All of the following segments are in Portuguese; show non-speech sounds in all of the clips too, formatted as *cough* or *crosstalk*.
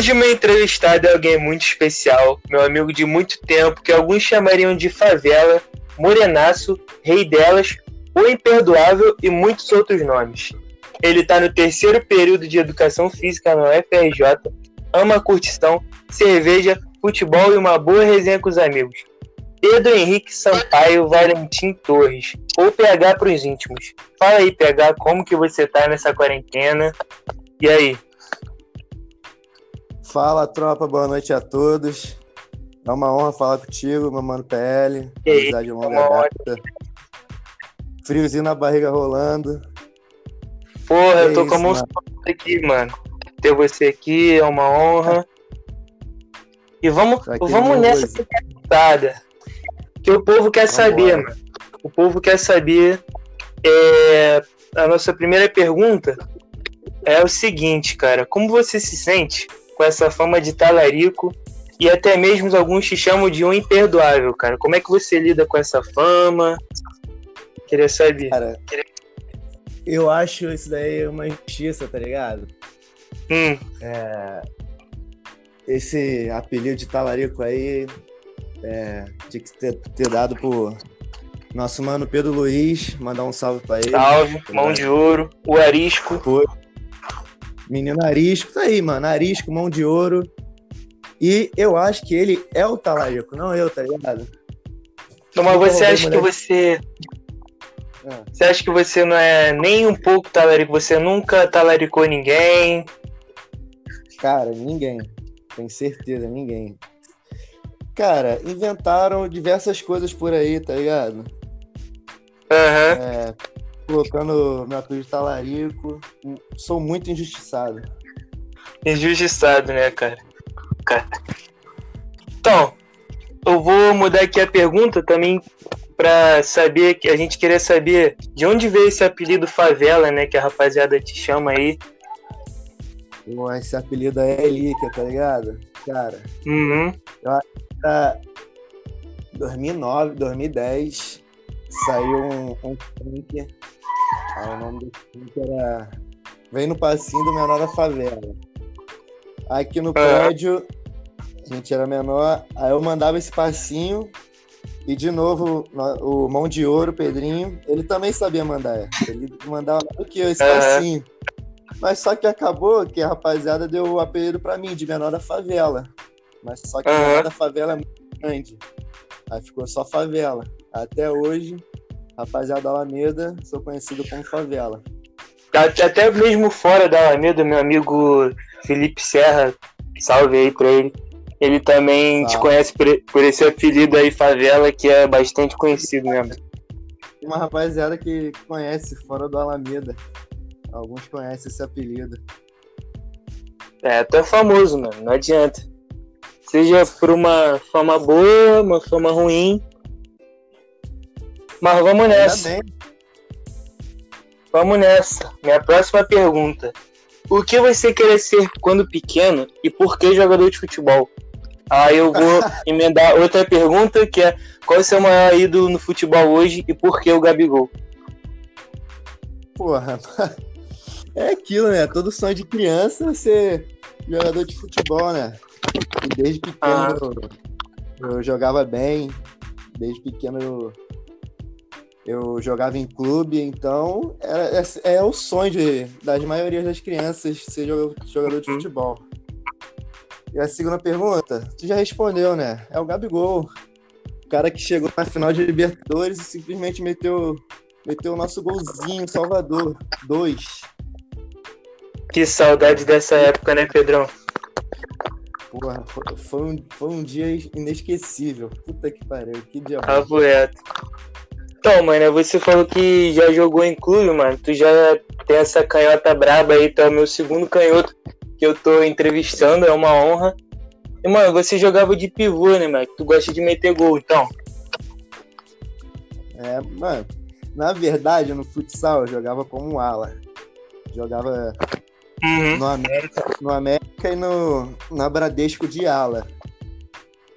Hoje meu entrevistado é alguém muito especial, meu amigo de muito tempo, que alguns chamariam de favela, morenaço, rei delas, o imperdoável e muitos outros nomes. Ele está no terceiro período de educação física na UFRJ, ama curtição, cerveja, futebol e uma boa resenha com os amigos. Pedro Henrique Sampaio Valentim Torres, ou PH para os íntimos. Fala aí, PH, como que você tá nessa quarentena? E aí? Fala, tropa, boa noite a todos. É uma honra falar contigo, meu mano PL. Amizade longa data. Friozinho na barriga rolando. Porra, eu É tô isso, com a mão mano. aqui, mano. Ter você aqui é uma honra. E vamos, vamos nessa perguntada. Que o povo quer Vambora. saber, mano. O povo quer saber. é, a nossa primeira pergunta é o seguinte, cara. Como você se sente com essa fama de talarico e até mesmo alguns te chamam de um imperdoável, cara? Como é que você lida com essa fama? Queria saber. Cara, eu acho isso daí uma injustiça, tá ligado? Hum, Esse apelido de talarico aí é, tinha que ter, ter dado pro nosso mano Pedro Luiz. Mandar um salve pra ele. salve, mão de ouro, o arisco. Foi. Menino Arisco, tá aí, mano. Arisco, mão de ouro. E eu acho que ele é o talarico, não eu, tá ligado? Não, mas você acha que você. Ah. Você acha que você não é nem um pouco talarico? Você nunca talaricou ninguém? Cara, ninguém. Tenho certeza, ninguém. Cara, inventaram diversas coisas por aí, tá ligado? Aham. É, colocando meu apelido de talarico. Sou muito injustiçado. Injustiçado, né, cara? Cara. Então, eu vou mudar aqui a pergunta também pra saber que a gente queria saber de onde veio esse apelido favela, né? Que a rapaziada te chama aí. Pô, Esse apelido aí é relíquia, tá ligado? Cara, Uhum. tá 2009, 2010, saiu um, um funk. Aí o nome do funk era Vem no passinho do menor da favela. Aqui no prédio, a gente era menor, aí eu mandava esse passinho e de novo no- o mão de ouro, o Pedrinho, ele também sabia mandar. Ele mandava do que eu esse Aham. passinho. Mas só que acabou que a rapaziada deu o apelido pra mim, de menor da favela. Mas só que o Aham. menor da favela é muito grande. Aí ficou só favela. Até hoje, rapaziada da Alameda, sou conhecido como favela. Até até mesmo fora da Alameda, meu amigo Felipe Serra, salve aí pra ele. Ele também te Salve. conhece por, por esse apelido aí, Favela, que é bastante conhecido mesmo. Uma rapaziada que conhece fora do Alameda. Alguns conhecem esse apelido. É, tu é famoso, mano, não adianta. Seja por uma fama boa, uma fama ruim. Mas vamos nessa, vamos nessa. Minha próxima pergunta. O que você queria ser quando pequeno e por que jogador de futebol? Aí eu vou *laughs* emendar outra pergunta que é qual é o seu maior ídolo no futebol hoje e por que o Gabigol? Porra. *laughs* É aquilo, né? Todo sonho de criança é ser jogador de futebol, né? E desde pequeno Ah. eu, eu jogava bem. Desde pequeno eu, eu jogava em clube, então era, é, é o sonho de, das maiorias das crianças ser jogador, de Uhum. futebol. E a segunda pergunta, tu já respondeu, né? É o Gabigol. O cara que chegou na final de Libertadores e simplesmente meteu, meteu o nosso golzinho Salvador. Dois. Que saudade dessa época, né, Pedrão? Porra, foi, foi um, foi um dia inesquecível. Puta que pariu, que dia. Papo reto. Então, mano, você falou que já jogou em clube, mano. Tu já tem essa canhota braba aí, tu é o meu segundo canhoto que eu tô entrevistando, é uma honra. E, mano, você jogava de pivô, né, mano? Tu gosta de meter gol, então. É, mano, na verdade, no futsal eu jogava como ala. Jogava Uhum. no América, no América e no, na Bradesco de ala.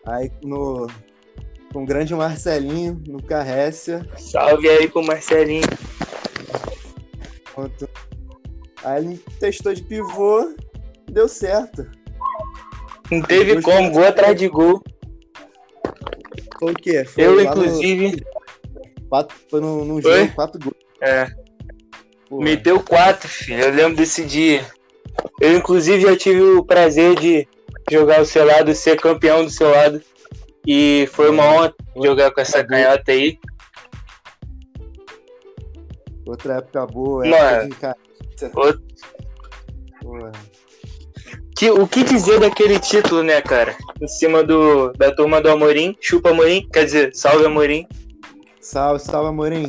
Aí no com o grande Marcelinho, no Carrécia. Salve aí pro Marcelinho. Aí ele testou de pivô deu certo. Não teve como, gol atrás de gol. Foi o quê? Foi Eu, inclusive. No, quatro, foi no, no Foi? jogo, quatro gols. É, Pô, meteu quatro, filho. Eu lembro desse dia. Eu, inclusive, já tive o prazer de jogar o seu lado, ser campeão do seu lado. E foi uma honra jogar com essa canhota aí. Outra época boa, Mano. época de cara. Outro- Que- o que dizer daquele título, né, cara? Em cima do, da turma do Amorim. Chupa Amorim, quer dizer, salve Amorim. Salve, salve, Amorim.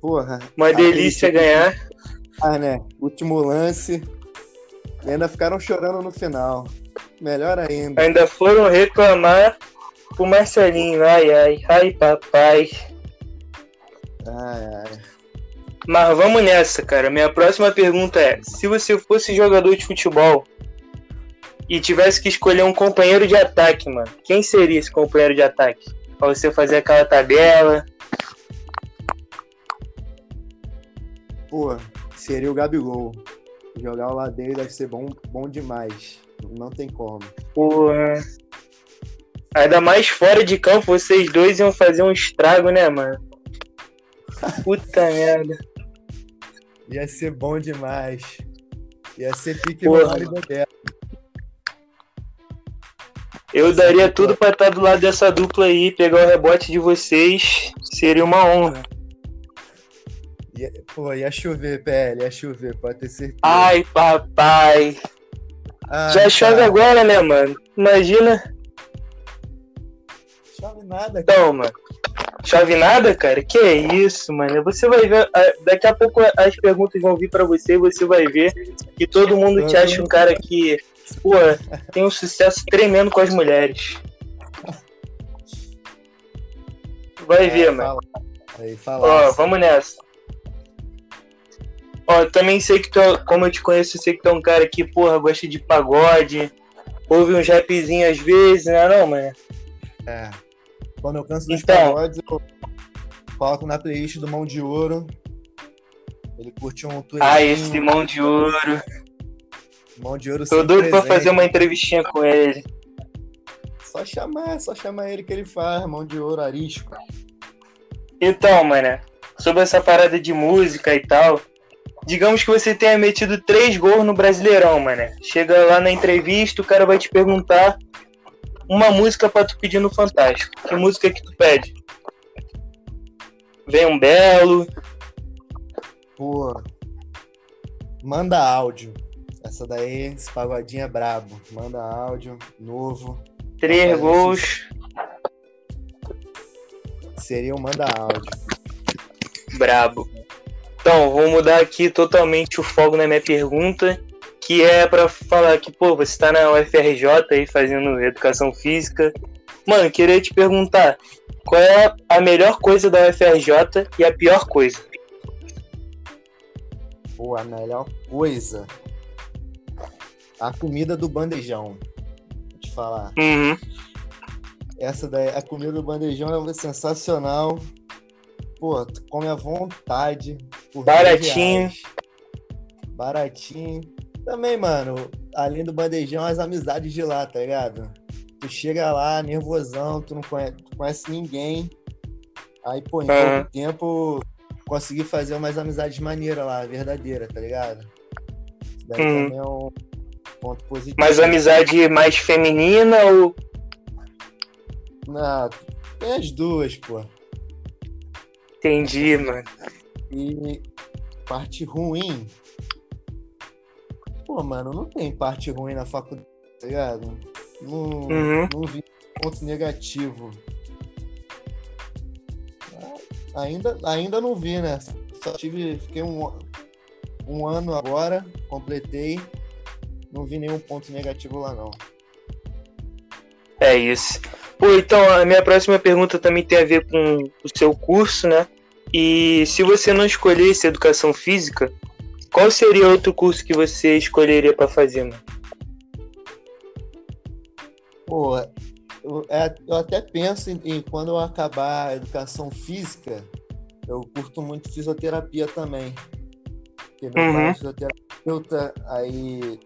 Porra. Uma delícia ganhar. Ah, né? Último lance. E ainda ficaram chorando no final. Melhor ainda. Ainda foram reclamar pro Marcelinho. Ai, ai, ai, papai. Ai, ai. Mas vamos nessa, cara. Minha próxima pergunta é: se você fosse jogador de futebol e tivesse que escolher um companheiro de ataque, mano, quem seria esse companheiro de ataque? Pra você fazer aquela tabela. Pô, seria o Gabigol. Jogar lado dele deve ser bom, bom demais. Não tem como. Porra. Ainda mais fora de campo, vocês dois iam fazer um estrago, né, mano? Puta *laughs* merda. Ia ser bom demais. Ia ser pique Porra, no e Bebeto. Eu daria tudo pra estar do lado dessa dupla aí, pegar o rebote de vocês. Seria uma honra. Pô, ia chover, PL, ia chover, pode ter certeza. Ai, papai. Ai, Já chove cara, agora, né, mano? Imagina. Chove nada, cara. Então, mano. Chove nada, cara? Que isso, mano. Você vai ver. ah, Daqui a pouco as perguntas vão vir pra você e você vai ver que todo mundo te acha um cara que, pô, tem um sucesso tremendo com as mulheres. Vai ver, É, mano. fala. Aí, fala. Ó, vamos nessa. Ó, eu também sei que tu, é- como eu te conheço, eu sei que tu é um cara que, porra, gosta de pagode, ouve uns rapzinhos às vezes, não é não, mano? É. Quando eu canso dos Então. pagodes, eu coloco na playlist do Mão de Ouro. Ele curte um tweet. Ah, esse mão de ouro. Mão de Ouro Tô doido pra presente. fazer uma entrevistinha com ele. Só chamar, só chamar ele que ele faz. Mão de Ouro, arisco. Então, mano, sobre essa parada de música e tal, digamos que você tenha metido três gols no Brasileirão, mano. Chega lá na entrevista, o cara vai te perguntar uma música pra tu pedir no Fantástico. Que música que tu pede? Vem um belo. Pô. Manda áudio. Essa daí, esse pagodinho é brabo. Manda áudio, novo. Três gols, Seria um manda áudio. brabo. Então, vou mudar aqui totalmente o fogo na minha pergunta, que é pra falar que, pô, você tá na UFRJ aí fazendo educação física. Mano, queria te perguntar, qual é a melhor coisa da UFRJ e a pior coisa? Pô, a melhor coisa. A comida do bandejão. Vou te falar. Uhum. Essa daí, a comida do bandejão é sensacional. Pô, tu come à vontade. por Baratinho. 10 reais. Baratinho. Também, mano, além do bandejão, as amizades de lá, tá ligado? Tu chega lá, nervosão, tu não conhece, tu conhece ninguém. Aí, pô, em Aham. pouco tempo, consegui fazer umas amizades maneiras lá, verdadeiras, tá ligado? Isso daí Hum. também é um ponto positivo. Mas amizade mais feminina ou. Não, tem as duas, pô. Entendi, mano. E parte ruim. Pô, mano, não tem parte ruim na faculdade, tá ligado? Não, Uhum. não vi ponto negativo. Ainda, ainda não vi, né? Só tive. Fiquei um, um ano agora, completei. Não vi nenhum ponto negativo lá, não. É isso. Pô, então a minha próxima pergunta também tem a ver com o seu curso, né? E se você não escolhesse educação física, qual seria outro curso que você escolheria pra fazer, mano? Pô, eu, é- eu até penso em, em quando eu acabar a educação física, eu curto muito fisioterapia também. Porque meu Uhum. pai é fisioterapeuta, aí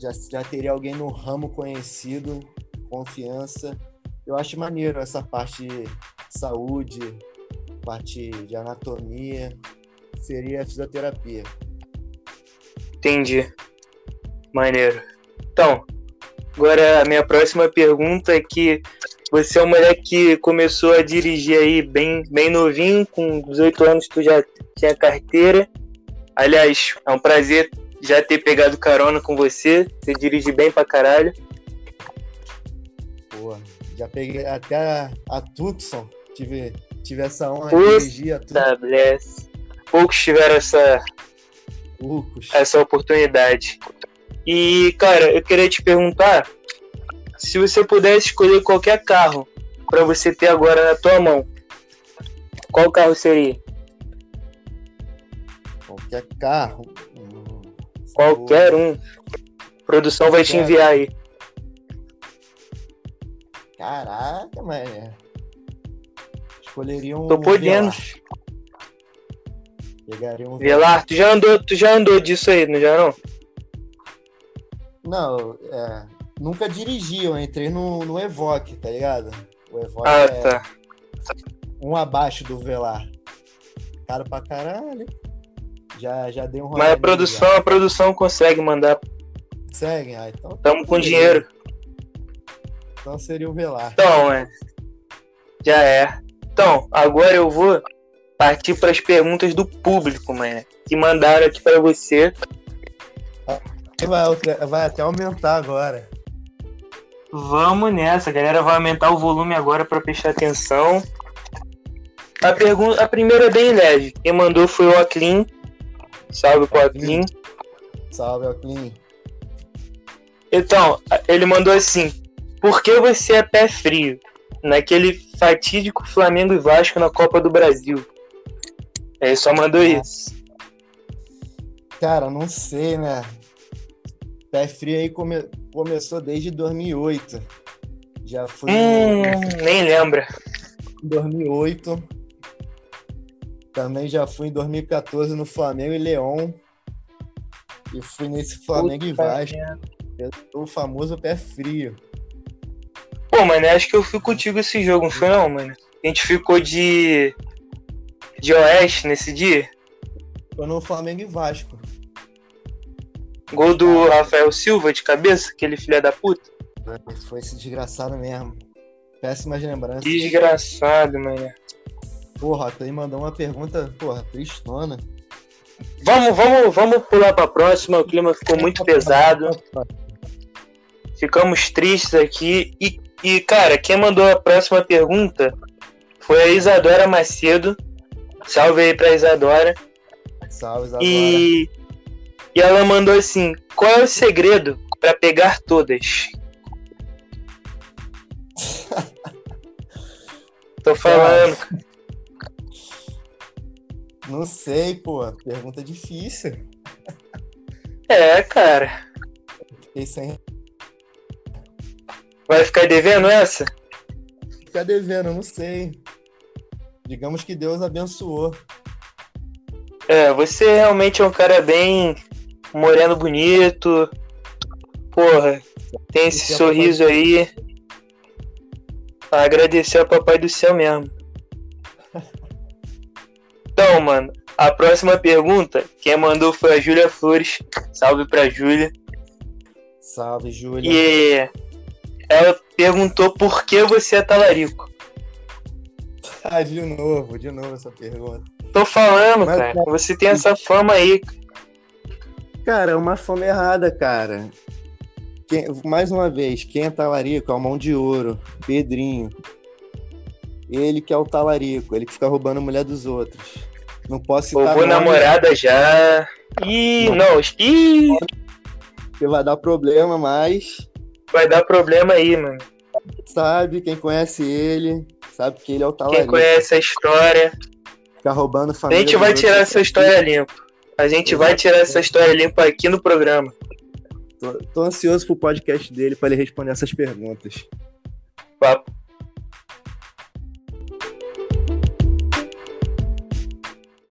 já, já teria alguém no ramo conhecido, confiança. Eu acho maneiro essa parte de saúde, parte de anatomia, seria a fisioterapia. Entendi. Maneiro. Então, agora a minha próxima pergunta é que você é um moleque que começou a dirigir aí bem, bem novinho, com 18 anos tu já tinha carteira. Aliás, é um prazer já ter pegado carona com você. Você dirige bem pra caralho. Pô, já peguei até a, a Tucson. Tive, tive essa honra de dirigir a Tucson. Bless. Poucos tiveram essa, Poucos. essa oportunidade. E, cara, eu queria te perguntar se você pudesse escolher qualquer carro para você ter agora na tua mão, qual carro seria? Qualquer carro. Hum, Qualquer um. A produção vai te Qualquer. enviar aí. Caraca, mano. Escolheria um. Tô podendo. Velar. Pegaria um Velar, tu já andou, tu já andou disso aí, não já não? Não, é, nunca dirigi, eu entrei no, no Evoque, tá ligado? O Evoque Ah, é tá. um abaixo do Velar. Caro pra caralho. Já, já dei um Mas a produção, a produção consegue mandar. já. Segue? Ah, então. Tamo com beleza. dinheiro. Então seria o Velar. Então, é. Já é. Então, agora eu vou partir para as perguntas do público, mano. Que mandaram aqui para você. Vai, até- vai até aumentar agora. Vamos nessa, a galera vai aumentar o volume agora para prestar atenção. A, pergunta, a primeira é bem leve. Quem mandou foi o Aclin. Salve pro Aclin. Salve, Alclin. Então, ele mandou assim: Por que você é pé frio? Naquele fatídico Flamengo e Vasco na Copa do Brasil. Ele só mandou isso. Cara, não sei, né? Pé frio aí come- começou desde 2008. Já fui Hum, nem lembra. em 2008. Também já fui em 2014 no Flamengo e Leão. E fui nesse Flamengo e Puta Vasco. Eu sou o famoso pé frio. Pô, mano, acho que eu fui contigo esse jogo, não foi não, mano? A gente ficou de. de Oeste nesse dia. Tô no Flamengo e Vasco. Gol do Rafael Silva de cabeça, aquele filho da puta. Foi esse desgraçado mesmo. Péssimas lembranças. Desgraçado, mano. Porra, tu aí mandou uma pergunta, porra, tristona. Vamos, vamos, vamos pular pra próxima. O clima ficou muito pesado. Ficamos tristes aqui. E, e, cara, quem mandou a próxima pergunta foi a Isadora Macedo. Salve aí pra Isadora. Salve, Isadora. E, e ela mandou assim: qual é o segredo pra pegar todas? *laughs* Tô falando. *laughs* Não sei, pô. Pergunta difícil. É, cara. Fiquei sem Vai ficar devendo essa? ficar devendo, não sei. Digamos que Deus abençoou. É, você realmente é um cara bem moreno bonito. Porra, tem esse sorriso aí. Agradecer ao Papai do Céu mesmo. *laughs* Então, mano, a próxima pergunta, quem mandou foi a Júlia Flores. Salve pra Júlia. Salve, Júlia. E ela perguntou por que você é talarico. Ah, de novo, de novo essa pergunta. Tô falando, Mas- cara. Você tem essa fama aí. Cara, é uma fama errada, cara. Quem- mais uma vez, quem é talarico é o mão de ouro, Pedrinho. Ele que é o talarico, ele que fica roubando a mulher dos outros. Não posso citar Roubou namorada já. Ih, não. Ih, porque vai dar problema, mas vai dar problema aí, mano. sabe, quem conhece ele, sabe que ele é o Quem talarico. conhece a história. Fica roubando A família. gente vai tirar essa história limpa. A gente vai tirar essa história limpa aqui no programa. Tô, tô ansioso pro podcast dele pra ele responder essas perguntas. Papo,